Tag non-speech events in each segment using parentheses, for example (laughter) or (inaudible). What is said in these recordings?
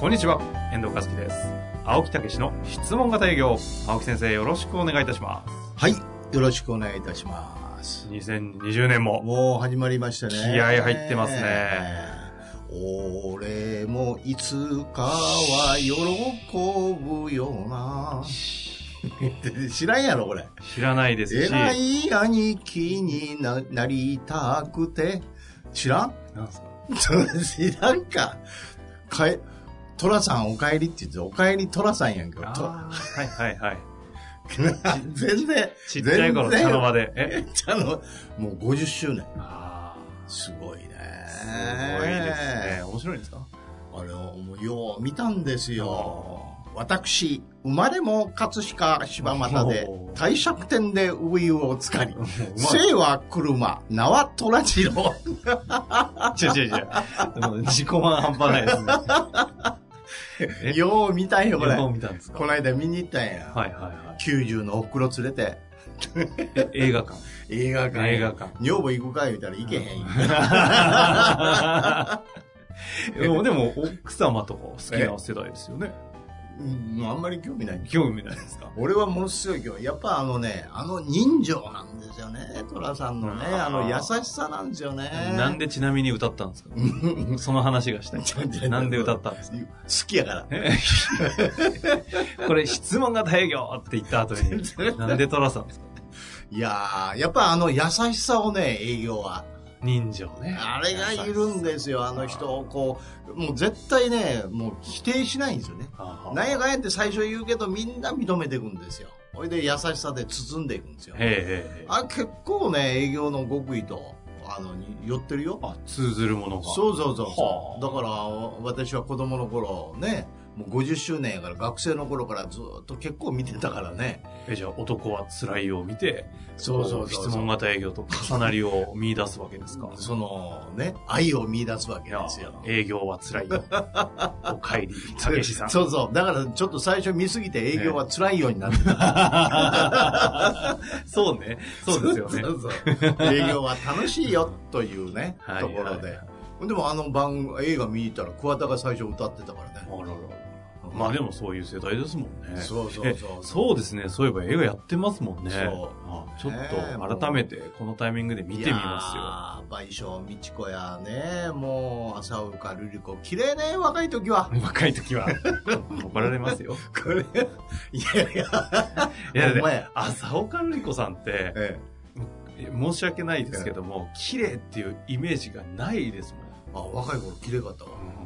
こんにちは、遠藤和樹です。青木武の質問型営業。青木先生、よろしくお願いいたしまはい。よろしくお願いいたしますす。。2020年も。もう始まりましたね。気合入ってますね。俺もいつかは喜ぶよな。(laughs) 知らんやろ、これ。知らないですし。偉い兄貴にななりたくて。知らん？なんすか？(laughs) 知らんか。かえ、トラさんお帰りって言って、お帰りトラさんやんけど。とあーはいはいはい。(laughs) 全然。ちっちゃい頃、全然茶の間で。え？茶の、もう50周年。あすごいね。ーすごいですね。面白いんですか？あれをもうよう見たんですよ。私、生まれも葛飾柴又でお、ー帝釈天でウイをつかり、生は車、名は虎次郎。違う違う違う。でも自己満半端ないですね。え？(laughs) よう見たんよ、これ。どうこ見たんですか？の間見に行ったんや。はいはいは90のお袋連れて、映画館？映画館。映画館。女房行くか言うたら行けへんよ。(laughs) でも、でも、奥様とか好きな世代ですよね。うんあんまり興味ない。興味ないですか？俺はものすごい興味。やっぱあのね、あの人情なんですよね。虎さんのね、あの優しさなんですよね。なんでちなみに歌ったんですか？(laughs) その話がしたい。なんで歌ったんですか？好きやから。え？(laughs) これ質問型営業って言った後に、なんでトラさんですか？いやー、やっぱあの優しさをね、営業は。人情ね。あれがいるんですよ、あの人をこう、もう絶対ね、もう否定しないんですよね。あなんやかんやって最初言うけど、みんな認めていくんですよ。それで優しさで包んでいくんですよ。へ。あれ結構ね、営業の極意と、あの、に寄ってるよ。あ、通ずるものが。そうそうそう。だから、私は子供の頃ね、もう50周年やから学生の頃からずっと結構見てたからね。え、じゃあ男は辛いよを見て、そうそう質問型営業と重なりを見出すわけですか？そのね、愛を見出すわけですよ。営業は辛いよ。(laughs) お帰り、たけしさん。そうそう。だからちょっと最初見すぎて営業は辛いようになってた。(laughs) そうね。そうですよね。そうそう営業は楽しいよというね、はいところではいはい。でもあの番、映画見に行ったら桑田が最初歌ってたからね。あらら。まあでもそういう世代ですもんね。そうそうえそう。そうですね。そういえば映画やってますもんね。そうあちょねっと改めてこのタイミングで見てみますよ。すよ。賠償美智子やね、もう、浅岡瑠璃子、綺麗ね、若い時は。(laughs) 若い時は。怒られますよ。(laughs) これ、いやいや、いや、ほんまや浅岡瑠璃子さんって、ええ申し訳ないですけども、綺麗っていうイメージがないですもん。あ、若い頃綺麗かったわ。あ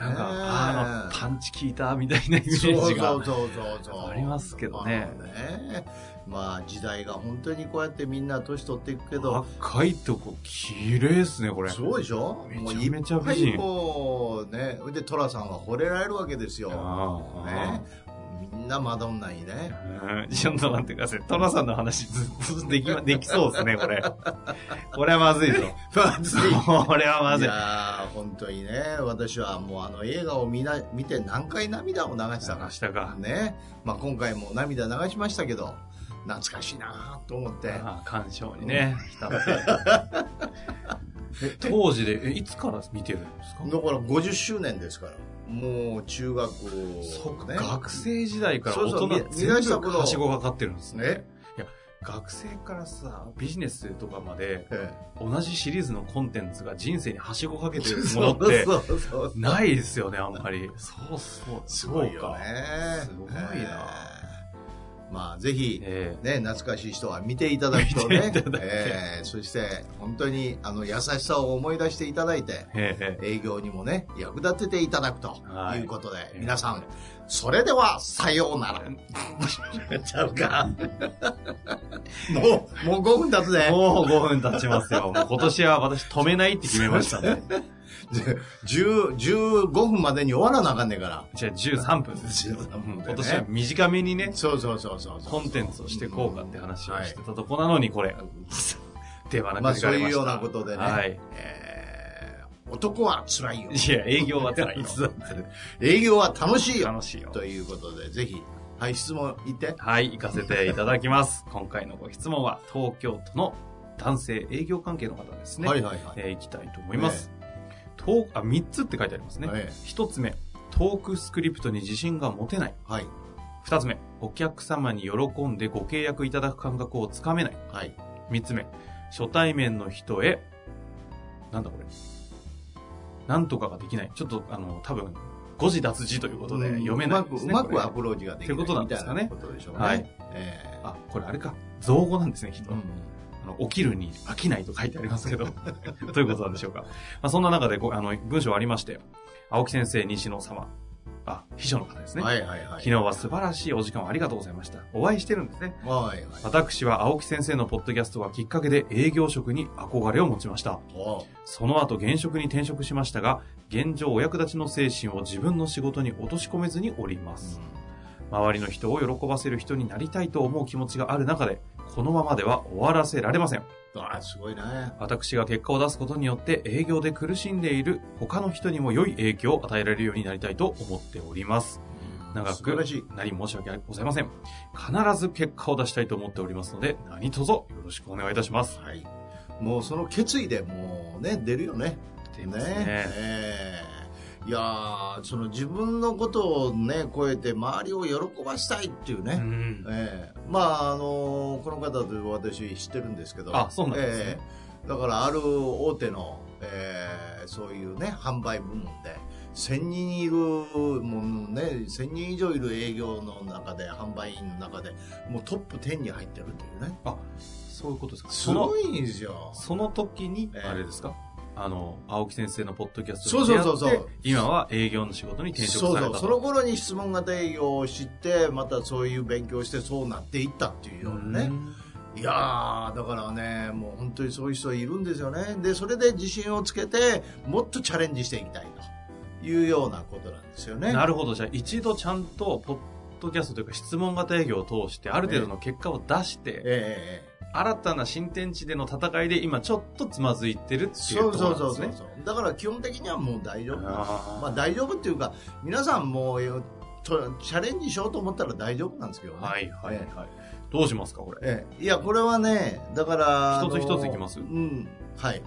なんか、あの、パンチ効いたみたいなイメージが。そうそうそうそう。ありますけどねまあ時代が本当にこうやってみんな年取っていくけど、若いとこ綺麗ですね、これ。そうでしょ？めちゃめちゃぱ美人いこうね、で、トラさんは惚れられるわけですよ。ああね。なマドンナにね。うんちょっと待ってください。トラさんの話ず (laughs) っとできま、できそうですね、これ。これはまずいぞ。まずい。これはまずい。いやー本当にね、私はもうあの映画を見な見て何回涙を流したか流。したか。ね。まあ今回も涙流しましたけど、懐かしいなと思って。ああ鑑賞にね、浸って。(laughs) え当時で、え、いつから見てるんですか？だから50周年ですから。もう中学、そっか、ね。学生時代から大人全部はしごがかってるんですね。ね。学生からさ、ビジネスとかまでえ同じシリーズのコンテンツが人生にはしごかけてえるものって (laughs) ないですよね、あんまり。(laughs) そうそう。すごいよね。すごいなええまあぜひ、ええ。ね、懐かしい人は見ていただくとねええそして本当にあの優しさを思い出していただいて営業にもね役立てていただくとはい。いうことで、ええ。皆さんそれではさようなら。ちゃうか。もうもう5分経つね。もう5分経ちますよ。今年は私止めないって決めましたね。(laughs) 10 15分までに終わらなあかんねんから。じゃあ13分です。13分でねうん今年は短めにね、そうそうそうそう。コンテンツをしていこうかって話をはいしてたとこなのに、これ。ではなくまあそういうようなことでね。はい。えー男は辛いよ。いや、営業は辛いよ。(laughs) 営業は楽しいよ。楽しいよ。ということで、ぜひ、はい、質問言って。はい、行かせていただきます。(laughs) 今回のご質問は、東京都の男性営業関係の方ですね。はいはいはい。えー、行きたいと思います。トーあ、3つって書いてありますね。ええ1つ目、トークスクリプトに自信が持てない。はい。2つ目、お客様に喜んでご契約いただく感覚をつかめない。はい。3つ目、初対面の人へ、なんだこれ。なんとかができない。ちょっと、あの、多分、誤字脱字ということで読めないですね。うまく、アプローチができる。ってことなんですかねみたいなことでしょうね。はい。えあ、これあれか。造語なんですね、きっと。ーうんあの起きるに飽きないと書いてありますけど、(laughs) どういうことなんでしょうか。まあ、そんな中でご、あの、文章ありまして、青木先生、西野様、あ、秘書の方ですね。はいはいはい。昨日は素晴らしいお時間をありがとうございました。お会いしてるんですね。はいはい。私は青木先生のポッドキャストがきっかけで営業職に憧れを持ちました。おその後現職に転職しましたが、現状お役立ちの精神を自分の仕事に落とし込めずにおります。周りの人を喜ばせる人になりたいと思う気持ちがある中で、このままでは終わらせられません。ああ、すごいね。私が結果を出すことによって営業で苦しんでいる他の人にも良い影響を与えられるようになりたいと思っております。長く。なり申し訳ございません。必ず結果を出したいと思っておりますので、何卒よろしくお願いいたします。はい。もうその決意でもうね、出るよね。出ますねええいやーその自分のことをね、超えて周りを喜ばしたいっていうね。うん。ええまあ、あのこの方と私知ってるんですけど。あそうなんですねええだからある大手の、ええそういうね、販売部門で、1000人いる、もうね、1000人以上いる営業の中で、販売員の中で、もうトップ10に入ってるっていうね。あ、そういうことですか。すご、いんですよ。その時にえ、えあれですか、あの、青木先生のポッドキャストに出会ってそうそうそう今は営業の仕事に転職そうそう。されたと。その頃に質問型営業を知って、またそういう勉強をしてそうなっていったっていうようなね。うんいやー、だからね、もう本当にそういう人いるんですよね。で、それで自信をつけて、もっとチャレンジしていきたいというようなことなんですよね。なるほど。じゃあ一度ちゃんと、ポッドキャストというか質問型営業を通して、ある程度の結果を出して、えええ新たな新天地での戦いで今ちょっとつまずいてるっていうそうとこそうそうそうろなんですね。だから基本的にはもう大丈夫まあ大丈夫っていうか、皆さんもうとチャレンジしようと思ったら大丈夫なんですけどね。はいはいはいえ。どうしますか、これ？ええいや、これはね、だから。一つ一ついきます？うん。はい。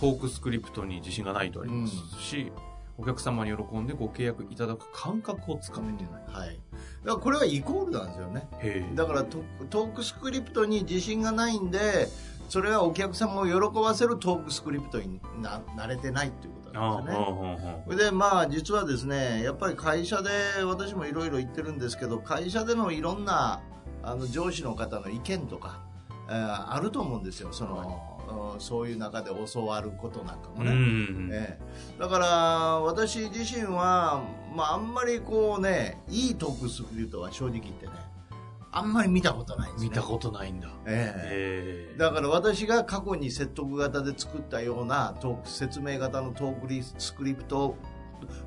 トークスクリプトに自信がないとありますし、お客様に喜んでご契約いただく感覚をつかめてない。はい。だからこれはイコールなんですよね。だからトトークスクリプトに自信がないんで、それはお客様を喜ばせるトークスクリプトにな慣れてないっていうことなんですよね。でまあ実はですね、やっぱり会社で私もいろいろ言ってるんですけど、会社でのいろんなあの上司の方の意見とか、えーあると思うんですよ。その、うんそういう中で教わることなんかう。うもね。ん。ええ、だから私自身は、まあ、あんまりこうねいいトークスクリプトは正直言ってねあんまり見たことないんですね見たことないんだ。ええへえ。だから私が過去に説得型で作ったようなトーク説明型のトークリスクリプト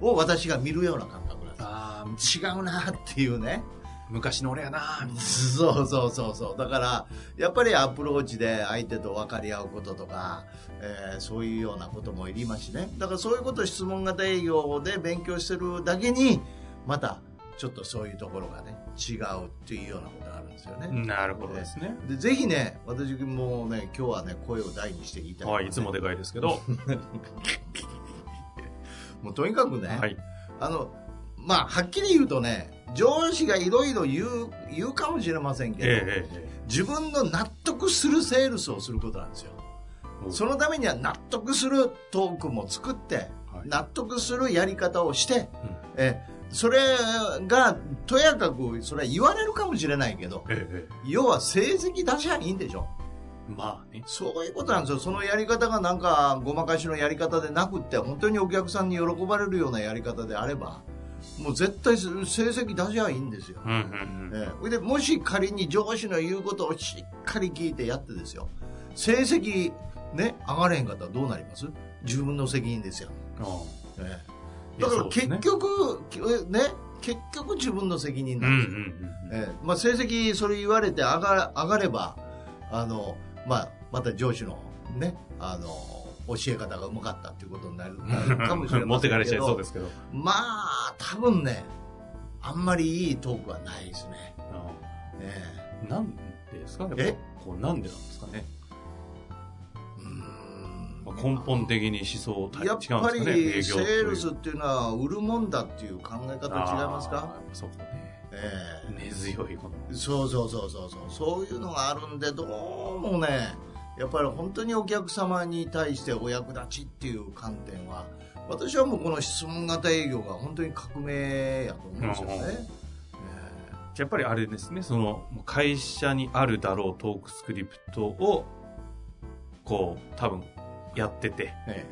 を私が見るような感覚なんですああ、違うなっていうね昔の俺やなみたいな。そうそうそうそうだからやっぱりアプローチで相手と分かり合うこととか、えーそういうようなこともいりますしねだからそういうことを質問型営業で勉強してるだけにまたちょっとそういうところがね違うっていうようなことがあるんですよね、なるほどですね。でぜひね私もね今日はね声を大にして言いたいね、はい、いつもでかいですけど。(laughs) もうとにかくね、はい。あのまあはっきり言うとね上司がいろいろ言う言うかもしれませんけど、えええ自分の納得するセールスをすることなんですよ。え。そのためには納得するトークも作って、はい。納得するやり方をして、うん。えそれがとやかくそれは言われるかもしれないけどえええ要は成績出しゃいいんでしょ。えまあね。そういうことなんですよ。そのやり方がなんかごまかしのやり方でなくって本当にお客さんに喜ばれるようなやり方であればもう絶対成績出しゃいいんですよ。うんうんうん。ええ。それでもし仮に上司の言うことをしっかり聞いてやってですよ。成績ね、上がれへんかったらどうなります？自分の責任ですよ。あええ。いやだから結そうですね局、ね、結局自分の責任うんなんですよ。うんうん。ええ。まあ、成績それ言われて上が上がれば、あの、まあ、また上司のね、あの、教え方がうまかったっていうことになるかもしれ持ませんけど。ってかれちゃいそうですけど。まあ、多分ね、あんまりいいトークはないですね。あええなんでですかえ？こうなんでなんですかね。根本的に思想違うんですやっぱかね。りセールスっていうのは売るもんだっていう考え方違いますか？そこね。ええ根強いこの。そうそうそうそうそうそういうのがあるんでどうもねやっぱり本当にお客様に対してお役立ちっていう観点は私はもうこの質問型営業が本当に革命やと思うんですよね、やっぱりあれですね、その、会社にあるだろうトークスクリプトを、こう、多分、やってて、え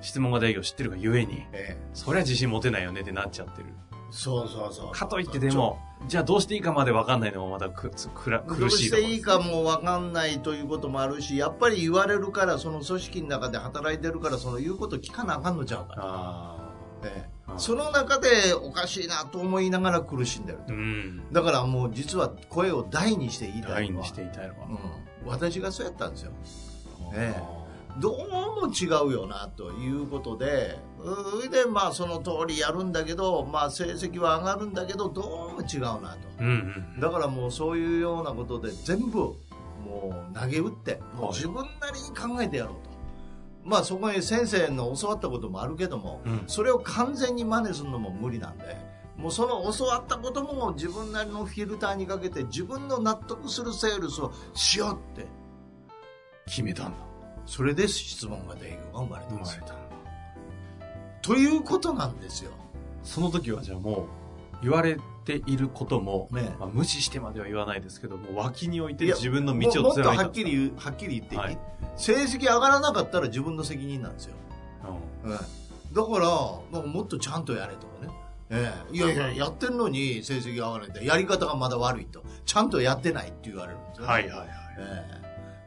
質問型営業知ってるがゆえに、ええ。そりゃ自信持てないよねってなっちゃってる。えそうそうそう。かといってでも、じゃあどうしていいかまで分かんないのもまたくつくらどう苦しいところです。していいかも分かんないということもあるしやっぱり言われるからその組織の中で働いてるからその言うこと聞かなあかんのちゃうかな、あええ。あその中でおかしいなと思いながら苦しんでるあ。うん。だからもう実は声を大にして言いたいのは。大にしていたいのは。うん、私がそうやったんですよ。ええ。あどうも違うよなということでそれでまあその通りやるんだけど、まあ、成績は上がるんだけどどうも違うなとーうんうん。だからもうそういうようなことで全部もう投げ打ってもうはい自分なりに考えてやろうと。まあそこに先生の教わったこともあるけども、うんそれを完全に真似するのも無理なんで、もうその教わったことも自分なりのフィルターにかけて自分の納得するセールスをしようって、決めたんだ。それで質問型営業が生まれたんですよ。た。ということなんですよ。その時はじゃあもう、言われていることも、ねまあ、無視してまでは言わないですけども、脇に置いて自分のも道をもっと貫いたはっきり言う、はっきり言っていい、はい成績上がらなかったら自分の責任なんですよ。うんだから、もっとちゃんとやれとかね。ええいやいや、やってんのに成績が上がらないって、やり方がまだ悪いと。ちゃんとやってないって言われるんですよ、ね。はいはいはい。ええ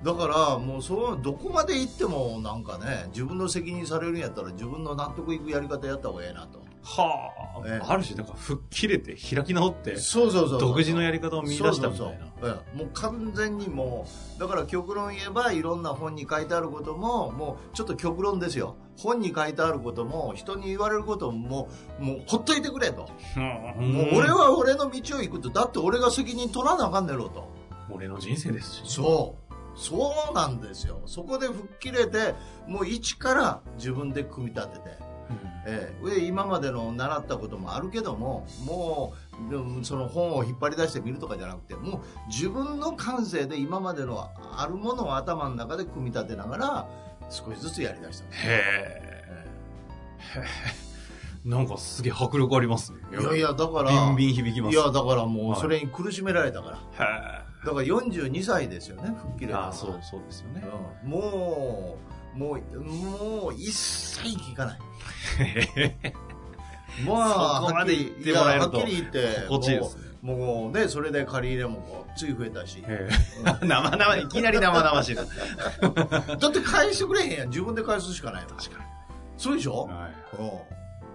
だから、もうそう、どこまで行ってもなんかね、自分の責任されるんやったら自分の納得いくやり方やった方がええなと。はあ、ええ。ある種なんか吹っ切れて開き直って、そうそうそう。独自のやり方を見出したみたいな。そうええ。もう完全にもうだから極論言えばいろんな本に書いてあることももうちょっと極論ですよ。本に書いてあることも人に言われることももうもうほっといてくれと、うん。もう俺は俺の道を行くと。だって俺が責任取らなあかんねろと。俺の人生ですし。そうそうなんですよ。そこで吹っ切れてもう一から自分で組み立てて。ええ。で今までの習ったこともあるけどももうその本を引っ張り出してみるとかじゃなくてもう自分の感性で今までのあるものを頭の中で組み立てながら少しずつやりだした。へえ。なんかすげえ迫力ありますね。いやいやだからビンビン響きます。いやだからもうはい。それに苦しめられたから、へだから42歳ですよね吹っ切れたのはえああ、そう、そうですよね。うんもうもうもう一切聞かない (laughs) まあ、そこまで言ってもらえるとはっきり言って、心地いいですねもうね、それで借り入れもつい増えたし。(laughs) 生々、いきなり生々しいな。(laughs) だって返してくれへんやん。自分で返すしかないの。確かそうでしょ、はうん、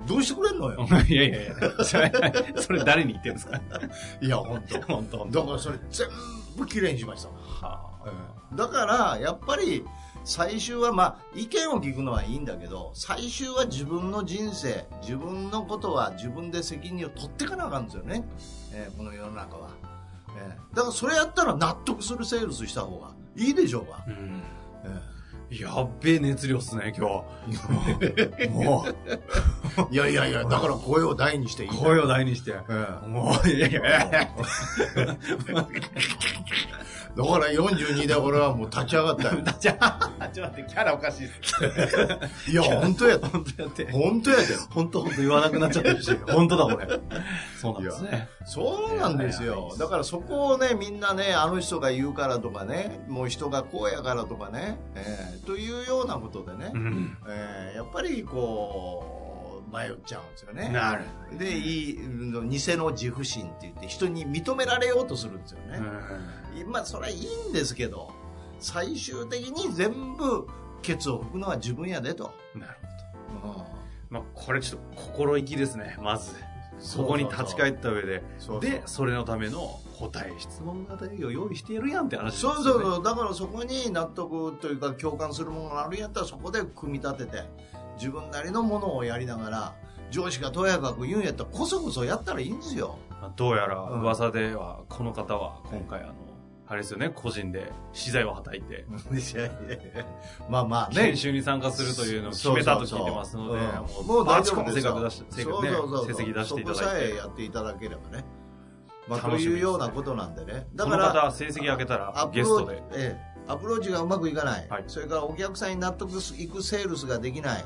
どうしてくれんのよ？い。(laughs) いやいやいや、それ、(laughs) それ誰に言ってるんですか？(laughs) いや、本当。本当。だからそれ全部きれいにしましたもん。はだから、やっぱり、最終は、まあ、意見を聞くのはいいんだけど、最終は自分の人生、自分のことは自分で責任を取っていかなあかんですよね。えーこの世の中は。えーだからそれやったら納得するセールスした方がいいでしょうが。うん。えやっべえ熱量っすね、今日。(laughs) もーいやいやいや、(laughs) だから声を大にしていい。声を大にして。えーもう、いやいや。(laughs) だから42で俺はもう立ち上がったよ。じゃあ、ちょっと待って、キャラおかしいっす。(laughs) いや、本当やで。本当やって。本当やで。本当本当言わなくなっちゃってるし、本当だ、俺。そうなんですね。そうなんですよ。だからそこをね、みんなね、あの人が言うからとかね、もう人がこうやからとかね、えーというようなことでね、うん。えーやっぱりこう、迷っちゃうんですよね。なる。で、いい、うん偽の自負心って言って人に認められようとするんですよね。まあ、それはいいんですけど、最終的に全部、ケツを拭くのは自分やでと。なるほど。うんまあ、これちょっと心意気ですね、まず。そこに立ち返った上で。そうで、それのための答え、質問型営業用意してやるやんって話ね。そうそうそう。だからそこに納得というか共感するものがあるんやったらそこで組み立てて、自分なりのものをやりながら、上司がとやかく言うんやったらこそこそやったらいいんですよ。まあどうやらうん。噂では、この方は今回あの、あれですよね、個人で資材をはたいて、(laughs) まあまあね。研。修に参加するというのを決めたと聞いてますので、うんももう大丈夫ですし、成績出していたそこさだいて。えやっていただければね。まあ、というようなことなんでね。だこのから、方、成績上げたアらゲストで。、ええ、アプローチがうまくいかない。それからお客さんに納得いくセールスができない、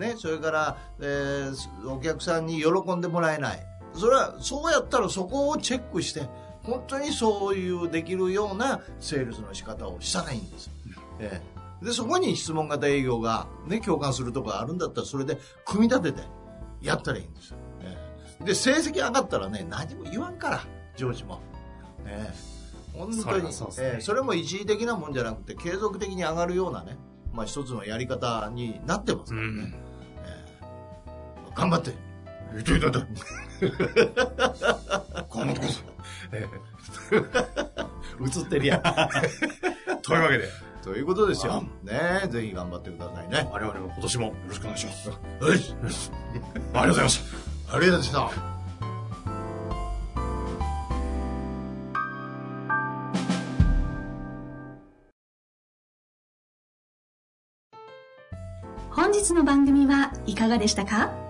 ね、それから、えーお客さんに喜んでもらえない。それは、そうやったらそこをチェックして、本当にそういうできるようなセールスの仕方をしたらいいんですよ。ええ、で、そこに質問型営業がね、共感するところがあるんだったら、それで組み立ててやったらいいんですよ。ええ、で、成績上がったらね、何も言わんから、上司も。ええ、本当にはそうですねええそれも一時的なもんじゃなくて、継続的に上がるようなね、まあ一つのやり方になってますからね。うん。ええ頑張って。痛い痛い痛い。頑張ってください。(laughs) 映ってるやん。(laughs) というわけで、ということですよ。ねぜひ頑張ってくださいね。我々も今年もよろしくお願いします。はい。ありがとうございました。ありがとうございました。本日の番組はいかがでしたか